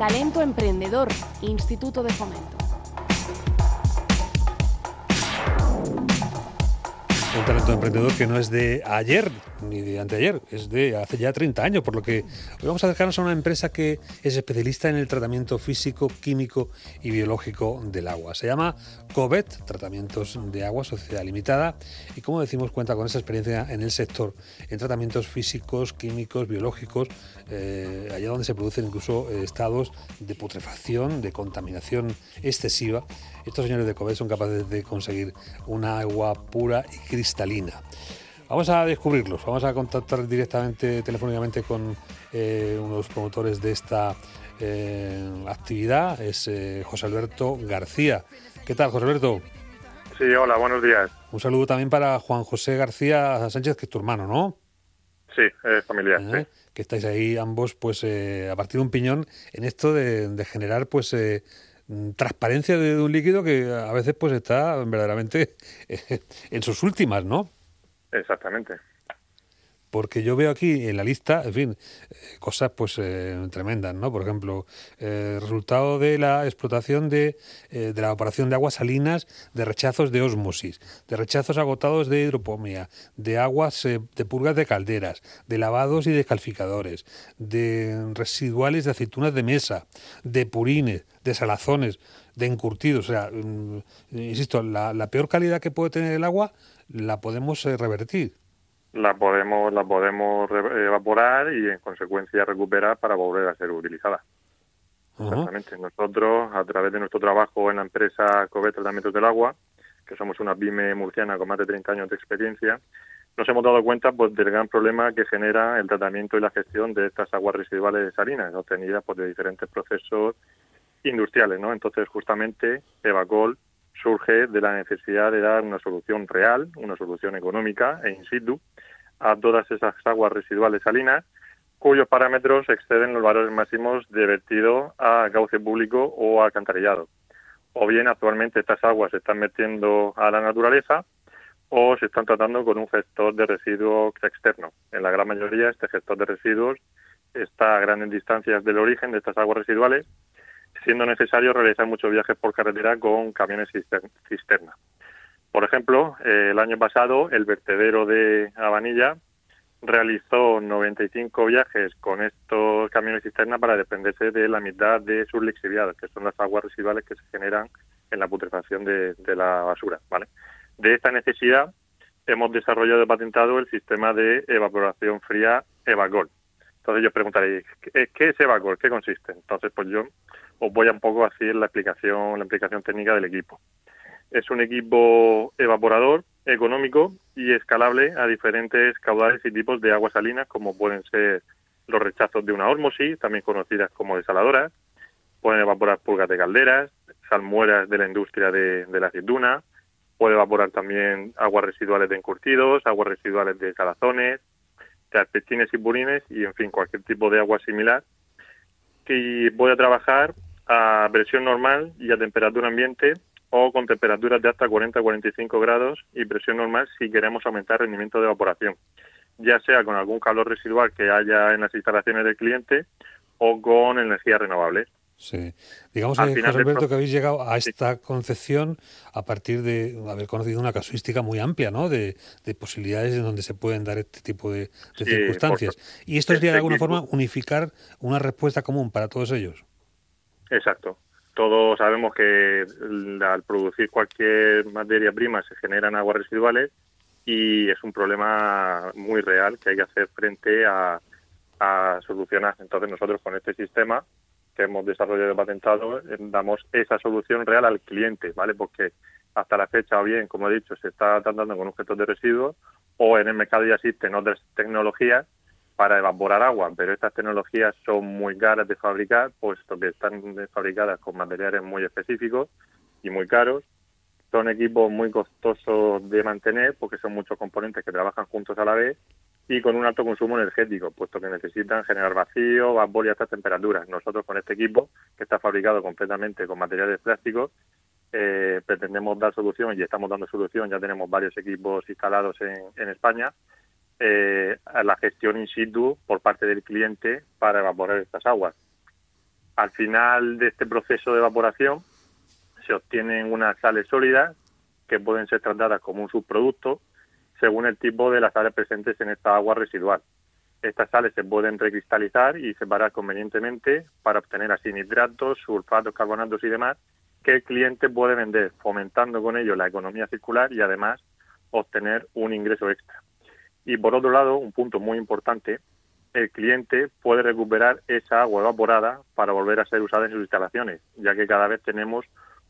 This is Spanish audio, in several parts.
Talento Emprendedor, Instituto de Fomento. Un talento emprendedor que no es de ayer ni de anteayer, es de hace ya 30 años, por lo que hoy vamos a acercarnos a una empresa que es especialista en el tratamiento físico, químico y biológico del agua. Se llama COVET, Tratamientos de Agua, Sociedad Limitada, y como decimos, cuenta con esa experiencia en el sector, en tratamientos físicos, químicos, biológicos, eh, allá donde se producen incluso eh, estados de putrefacción, de contaminación excesiva. Estos señores de COVET son capaces de conseguir una agua pura y cristalina. Vamos a descubrirlos, vamos a contactar directamente, telefónicamente con eh, uno de los promotores de esta eh, actividad, es eh, José Alberto García. ¿Qué tal, José Alberto? Sí, hola, buenos días. Un saludo también para Juan José García Sánchez, que es tu hermano, ¿no? Sí, es familiar. Sí. Que estáis ahí ambos, pues, a partir de un piñón en esto de, generar, pues, transparencia de, de, un líquido que a veces, pues, está verdaderamente en sus últimas, ¿no? Exactamente. Porque yo veo aquí en la lista, en fin, eh, cosas pues eh, tremendas, ¿no? Por ejemplo, eh, resultado de la explotación de, de, la evaporación de aguas salinas, de rechazos de osmosis, de rechazos agotados de hidropomia, de aguas de purgas de calderas, de lavados y descalficadores, de residuales de aceitunas de mesa, de purines, de salazones, de encurtidos. O sea, mm, insisto, la, peor calidad que puede tener el agua la podemos eh, revertir. La podemos, la podemos evaporar y en consecuencia recuperar para volver a ser utilizada. Exactamente. Nosotros, a través de nuestro trabajo en la empresa Covet Tratamientos del Agua, que somos una pyme murciana con más de 30 años de experiencia, nos hemos dado cuenta pues, del gran problema que genera el tratamiento y la gestión de estas aguas residuales salinas, obtenidas pues, de diferentes procesos industriales. ¿no? Entonces, justamente, Evacol surge de la necesidad de dar una solución real, una solución económica e in situ a todas esas aguas residuales salinas cuyos parámetros exceden los valores máximos de vertido a cauce público o alcantarillado. O bien actualmente estas aguas se están metiendo a la naturaleza o se están tratando con un gestor de residuos externo. En la gran mayoría este gestor de residuos está a grandes distancias del origen de estas aguas residuales siendo necesario realizar muchos viajes por carretera con camiones cisterna. Por ejemplo, eh, el año pasado el vertedero de Habanilla realizó 95 viajes con estos camiones cisterna para dependerse de la mitad de sus lixiviados, que son las aguas residuales que se generan en la putrefacción de, la basura. ¿vale? De esta necesidad hemos desarrollado y patentado el sistema de evaporación fría Evagol. Entonces yo preguntaréis, ¿qué es Evagol? ¿Qué consiste? Entonces, pues yo os voy a un poco a decir la explicación, la explicación técnica del equipo. Es un equipo evaporador, económico y escalable a diferentes caudales y tipos de aguas salinas, como pueden ser los rechazos de una osmosis, también conocidas como desaladoras, pueden evaporar pulgas de calderas, salmueras de la industria de, la aceituna, puede evaporar también aguas residuales de encurtidos, aguas residuales de salazones, de y purines y, en fin, cualquier tipo de agua similar que puede trabajar a presión normal y a temperatura ambiente o con temperaturas de hasta 40-45 grados y presión normal si queremos aumentar el rendimiento de evaporación, ya sea con algún calor residual que haya en las instalaciones del cliente o con energías renovables. Sí. Digamos, eh, José Alberto, que habéis llegado a esta concepción a partir de haber conocido una casuística muy amplia, ¿no? De, posibilidades en donde se pueden dar este tipo de, circunstancias. y esto sería de alguna forma unificar una respuesta común para todos ellos. Exacto. Todos sabemos que al producir cualquier materia prima se generan aguas residuales y es un problema muy real que hay que hacer frente a, solucionar. Entonces nosotros con este sistema que hemos desarrollado y patentado eh, damos esa solución real al cliente, ¿vale? Porque hasta la fecha, o bien, como he dicho, se está tratando con objetos de residuos o en el mercado ya existen otras tecnologías para evaporar agua, pero estas tecnologías son muy caras de fabricar, puesto que están fabricadas con materiales muy específicos y muy caros. Son equipos muy costosos de mantener porque son muchos componentes que trabajan juntos a la vez y con un alto consumo energético, puesto que necesitan generar vacío, vapor y altas temperaturas. Nosotros con este equipo, que está fabricado completamente con materiales plásticos, eh, pretendemos dar solución y estamos dando solución. Ya tenemos varios equipos instalados en, España eh, a la gestión in situ por parte del cliente para evaporar estas aguas. Al final de este proceso de evaporación se obtienen unas sales sólidas que pueden ser tratadas como un subproducto según el tipo de las sales presentes en esta agua residual. Estas sales se pueden recristalizar y separar convenientemente para obtener así nitratos, sulfatos, carbonatos y demás que el cliente puede vender, fomentando con ello la economía circular y además obtener un ingreso extra. Y por otro lado, un punto muy importante, el cliente puede recuperar esa agua evaporada para volver a ser usada en sus instalaciones, ya que cada vez tenemos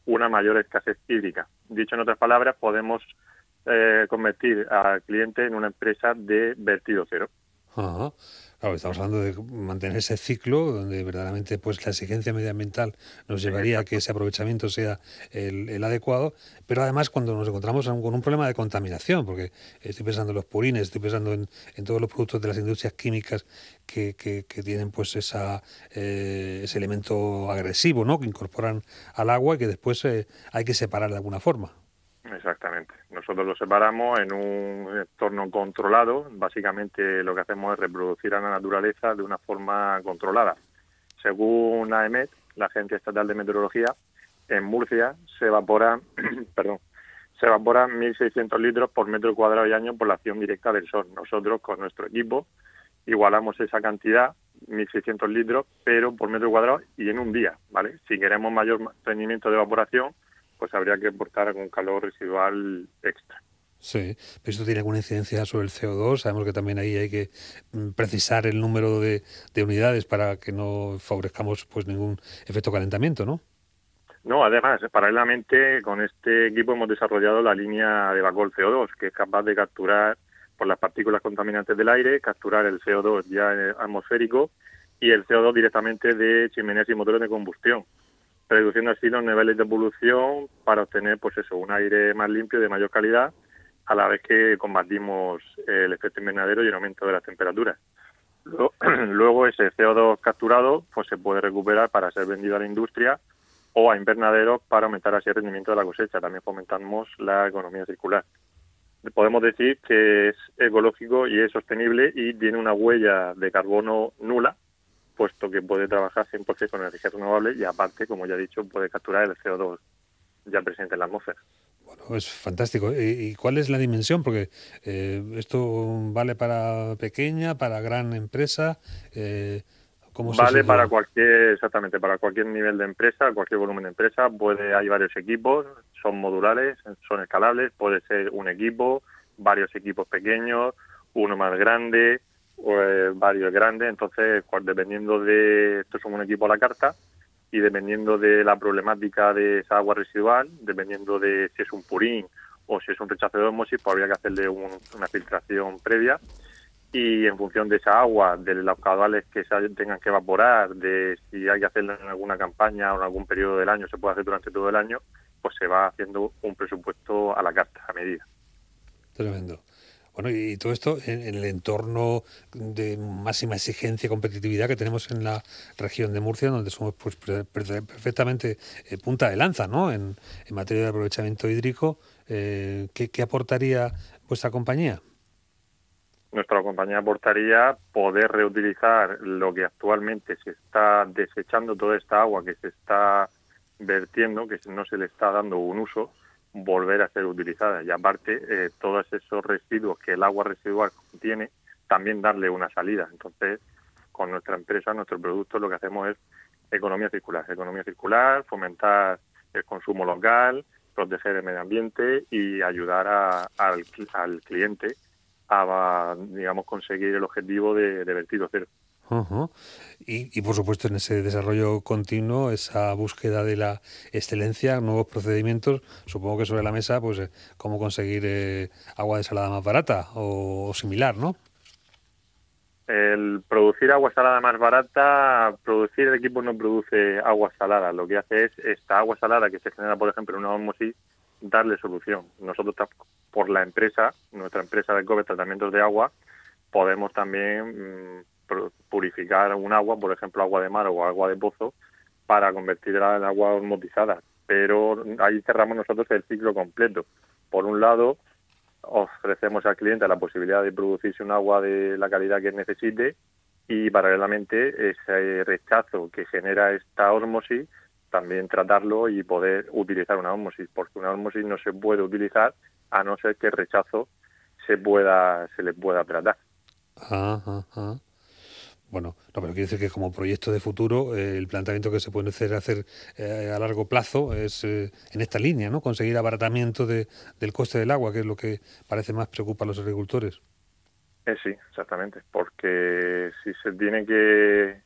una mayor escasez hídrica. Dicho en otras palabras, podemos eh, convertir al cliente en una empresa de vertido cero. Claro, estamos hablando de mantener ese ciclo donde verdaderamente pues la exigencia medioambiental nos llevaría a que ese aprovechamiento sea el, adecuado, pero además cuando nos encontramos con un problema de contaminación, porque estoy pensando en los purines, estoy pensando en, todos los productos de las industrias químicas que, que, tienen pues esa, eh, ese elemento agresivo ¿no? que incorporan al agua y que después eh, hay que separar de alguna forma. Exactamente. Nosotros lo separamos en un entorno controlado. Básicamente lo que hacemos es reproducir a la naturaleza de una forma controlada. Según AEMET, la Agencia Estatal de Meteorología, en Murcia se evaporan, perdón, se evaporan 1.600 litros por metro cuadrado y año por la acción directa del sol. Nosotros con nuestro equipo igualamos esa cantidad, 1.600 litros, pero por metro cuadrado y en un día, ¿vale? Si queremos mayor rendimiento de evaporación, pues habría que aportar algún calor residual extra. Sí, pero esto tiene alguna incidencia sobre el CO2. Sabemos que también ahí hay que mm, precisar el número de, unidades para que no favorezcamos pues ningún efecto calentamiento, ¿no? No, además, paralelamente con este equipo hemos desarrollado la línea de Bacol CO2, que es capaz de capturar por las partículas contaminantes del aire, capturar el CO2 ya atmosférico y el CO2 directamente de chimeneas y motores de combustión reduciendo así los niveles de polución para obtener pues eso, un aire más limpio de mayor calidad a la vez que combatimos el efecto invernadero y el aumento de las temperaturas. Luego, ese CO2 capturado pues se puede recuperar para ser vendido a la industria o a invernaderos para aumentar así el rendimiento de la cosecha. También fomentamos la economía circular. Podemos decir que es ecológico y es sostenible y tiene una huella de carbono nula puesto que puede trabajar 100% con energía renovable y aparte, como ya he dicho, puede capturar el CO2 ya presente en la atmósfera. Bueno, es fantástico. ¿Y cuál es la dimensión? Porque eh, esto vale para pequeña, para gran empresa. Eh, ¿cómo vale para cualquier, exactamente, para cualquier nivel de empresa, cualquier volumen de empresa. Puede, hay varios equipos, son modulares, son escalables. Puede ser un equipo, varios equipos pequeños, uno más grande, pues, varios grandes, entonces dependiendo de, esto es un equipo a la carta, y dependiendo de la problemática de esa agua residual, dependiendo de si es un purín o si es un rechazo de osmosis, pues habría que hacerle una filtración previa y en función de esa agua, de los caudales que se tengan que evaporar, de si hay que hacerlo en alguna campaña o en algún periodo del año, se puede hacer durante todo el año, pues se va haciendo un presupuesto a la carta, a medida. Tremendo. Bueno, y todo esto en, el entorno de máxima exigencia y competitividad que tenemos en la región de Murcia, donde somos pues, perfectamente eh, punta de lanza ¿no? en, materia de aprovechamiento hídrico. Eh, ¿qué, aportaría vuestra compañía? Nuestra compañía aportaría poder reutilizar lo que actualmente se está desechando, toda esta agua que se está vertiendo, que no se le está dando un uso, volver a ser utilizada y aparte eh, todos esos residuos que el agua residual contiene también darle una salida. Entonces con nuestra empresa nuestro producto lo que hacemos es economía circular. Economía circular fomentar el consumo local proteger el medio ambiente y ayudar al, al cliente a digamos conseguir el objetivo de, de vertido cero y, por supuesto en ese desarrollo continuo, esa búsqueda de la excelencia, nuevos procedimientos, supongo que sobre la mesa, pues eh, cómo conseguir eh, agua de salada más barata o, similar, ¿no? El producir agua salada más barata, producir el equipo no produce agua salada, lo que hace es esta agua salada que se genera, por ejemplo, en una osmosis, darle solución. Nosotros, por la empresa, nuestra empresa de COBE Tratamientos de Agua, podemos también mm, purificar un agua, por ejemplo agua de mar o agua de pozo, para convertirla en agua osmotizada. Pero ahí cerramos nosotros el ciclo completo. Por un lado, ofrecemos al cliente la posibilidad de producirse un agua de la calidad que necesite y paralelamente ese rechazo que genera esta osmosis también tratarlo y poder utilizar una osmosis, porque una osmosis no se puede utilizar a no ser que el rechazo se pueda se le pueda tratar. Bueno, no, pero quiere decir que como proyecto de futuro, eh, el planteamiento que se puede hacer, hacer eh, a largo plazo es eh, en esta línea, ¿no? Conseguir abaratamiento de, del coste del agua, que es lo que parece más preocupa a los agricultores. sí, exactamente, porque si se tiene que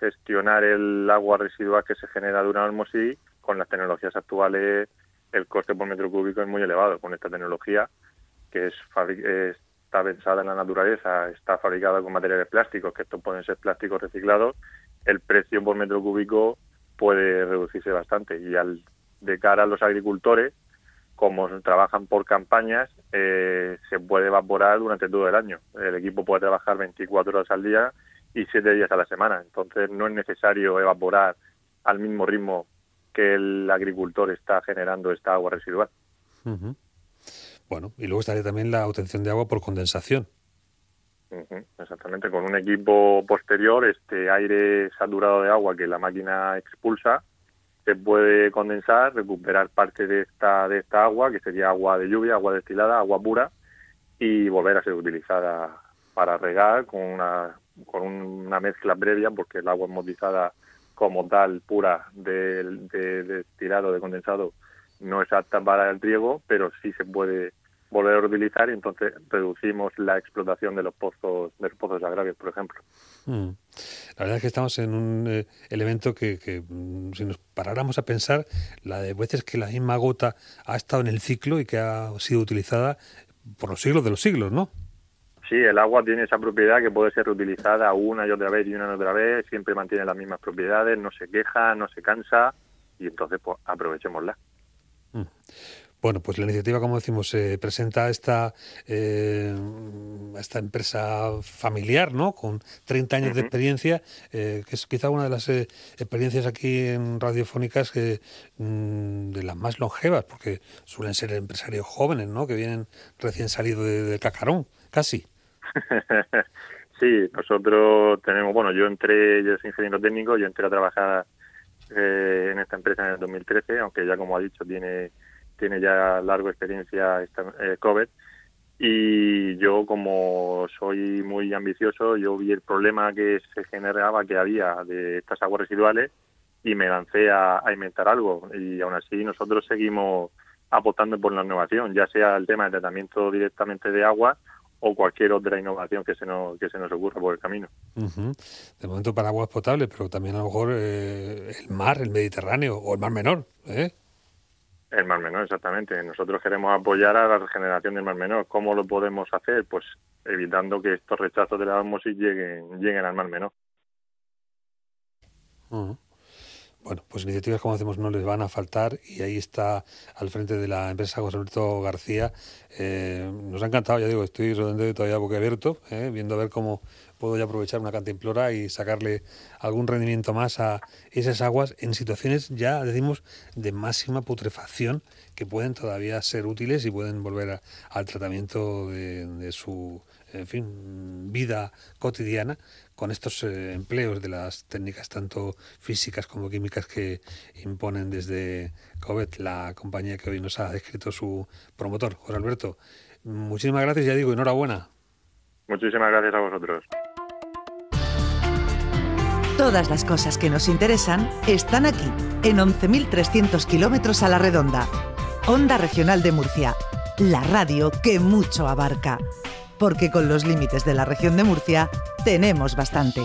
gestionar el agua residual que se genera de una osmosis, con las tecnologías actuales el coste por metro cúbico es muy elevado. Con esta tecnología, que es, está pensada en la naturaleza, está fabricada con materiales plásticos, que estos pueden ser plásticos reciclados, el precio por metro cúbico puede reducirse bastante. Y al de cara a los agricultores, como trabajan por campañas, eh, se puede evaporar durante todo el año. El equipo puede trabajar 24 horas al día y 7 días a la semana. Entonces no es necesario evaporar al mismo ritmo que el agricultor está generando esta agua residual. Bueno, y luego estaría también la obtención de agua por condensación. exactamente, con un equipo posterior, este aire saturado de agua que la máquina expulsa, se puede condensar, recuperar parte de esta, de esta agua, que sería agua de lluvia, agua destilada, agua pura, y volver a ser utilizada para regar con una, con una mezcla previa, porque el agua modizada como tal, pura, de, de, destilado, de condensado, no es apta para el riego, pero sí se puede volver a reutilizar y entonces reducimos la explotación de los pozos de los pozos agrarios, por ejemplo. Mm. La verdad es que estamos en un eh, elemento que, que, mm, si nos paráramos a pensar, la de veces que la misma gota ha estado en el ciclo y que ha sido utilizada por los siglos de los siglos, ¿no? Sí, el agua tiene esa propiedad que puede ser reutilizada una y otra vez y una y otra vez, siempre mantiene las mismas propiedades, no se queja, no se cansa y entonces pues aprovechémosla. Mm. Bueno, pues la iniciativa, como decimos, se presenta a esta, eh, esta empresa familiar, ¿no? Con 30 años de experiencia, eh, que es quizá una de las eh, experiencias aquí en radiofónicas mm, de las más longevas, porque suelen ser empresarios jóvenes, ¿no? Que vienen recién salidos de, de cacarón, casi. sí, nosotros tenemos, bueno, yo entré, yo soy ingeniero técnico, yo entré a trabajar eh, en esta empresa en el 2013, aunque ya como ha dicho tiene tiene ya larga experiencia esta, eh, COVID y yo como soy muy ambicioso, yo vi el problema que se generaba, que había de estas aguas residuales y me lancé a, inventar algo y aún así nosotros seguimos apostando por la innovación, ya sea el tema de tratamiento directamente de agua o cualquier otra innovación que se nos, que se nos ocurra por el camino. De momento para aguas potables, pero también a lo mejor eh, el mar, el Mediterráneo o el mar menor. ¿eh? El mar menor, exactamente. Nosotros queremos apoyar a la regeneración del mar menor. ¿Cómo lo podemos hacer? Pues evitando que estos rechazos de la osmosis lleguen, lleguen al mar menor. Bueno, pues iniciativas como decimos no les van a faltar y ahí está al frente de la empresa José Alberto García. Eh, nos ha encantado, ya digo, estoy realmente todavía boca abierto, eh, viendo a ver cómo puedo ya aprovechar una cantimplora y sacarle algún rendimiento más a esas aguas en situaciones ya, decimos, de máxima putrefacción que pueden todavía ser útiles y pueden volver al tratamiento de su en fin, vida cotidiana con estos eh, empleos de las técnicas tanto físicas como químicas que imponen desde Covet, la compañía que hoy nos ha descrito su promotor, José Alberto. Muchísimas gracias, ya digo, enhorabuena. Muchísimas gracias a vosotros. Todas las cosas que nos interesan están aquí, en 11.300 kilómetros a la redonda. Onda Regional de Murcia, la radio que mucho abarca porque con los límites de la región de Murcia tenemos bastante.